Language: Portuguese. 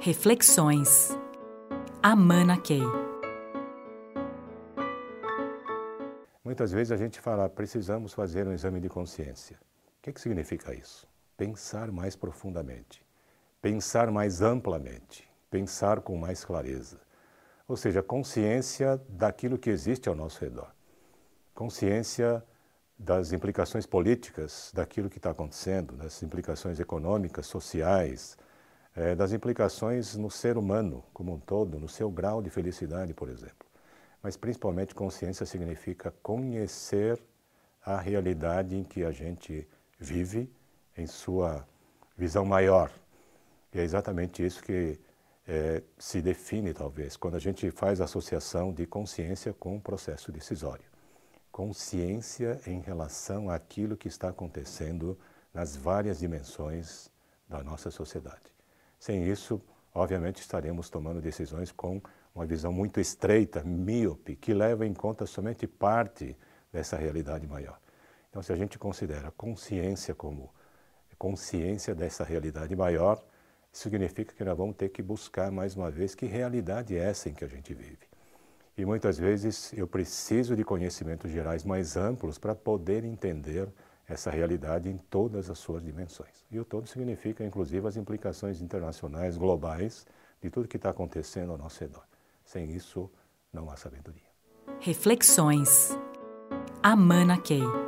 Reflexões. Amana Key. Muitas vezes a gente fala, precisamos fazer um exame de consciência. O que, que significa isso? Pensar mais profundamente, pensar mais amplamente, pensar com mais clareza. Ou seja, consciência daquilo que existe ao nosso redor. Consciência das implicações políticas daquilo que está acontecendo, das implicações econômicas, sociais, é, das implicações no ser humano como um todo, no seu grau de felicidade, por exemplo. Mas principalmente consciência significa conhecer a realidade em que a gente vive em sua visão maior. E é exatamente isso que é, se define, talvez, quando a gente faz associação de consciência com o processo decisório consciência em relação àquilo que está acontecendo nas várias dimensões da nossa sociedade. Sem isso, obviamente, estaremos tomando decisões com uma visão muito estreita, míope, que leva em conta somente parte dessa realidade maior. Então, se a gente considera consciência como consciência dessa realidade maior, significa que nós vamos ter que buscar mais uma vez que realidade é essa em que a gente vive. E muitas vezes eu preciso de conhecimentos gerais mais amplos para poder entender essa realidade em todas as suas dimensões. E o todo significa, inclusive, as implicações internacionais, globais, de tudo que está acontecendo ao nosso redor. Sem isso, não há sabedoria. Reflexões. Amana Key.